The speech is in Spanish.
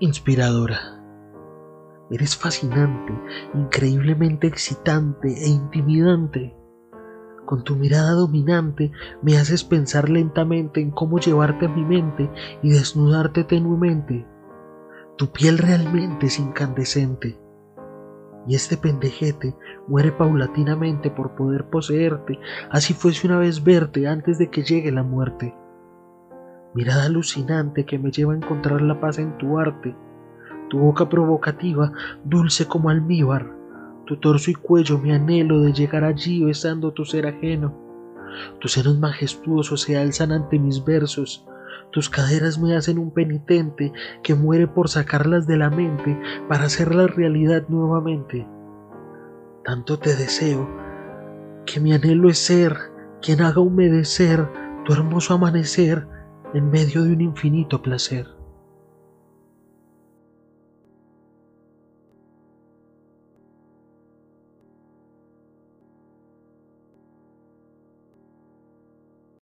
inspiradora. Eres fascinante, increíblemente excitante e intimidante. Con tu mirada dominante me haces pensar lentamente en cómo llevarte a mi mente y desnudarte tenuemente. Tu piel realmente es incandescente. Y este pendejete muere paulatinamente por poder poseerte, así fuese una vez verte antes de que llegue la muerte mirada alucinante que me lleva a encontrar la paz en tu arte, tu boca provocativa, dulce como almíbar, tu torso y cuello mi anhelo de llegar allí besando tu ser ajeno. Tus senos majestuosos se alzan ante mis versos, tus caderas me hacen un penitente que muere por sacarlas de la mente para hacerlas realidad nuevamente. Tanto te deseo que mi anhelo es ser quien haga humedecer tu hermoso amanecer en medio de un infinito placer.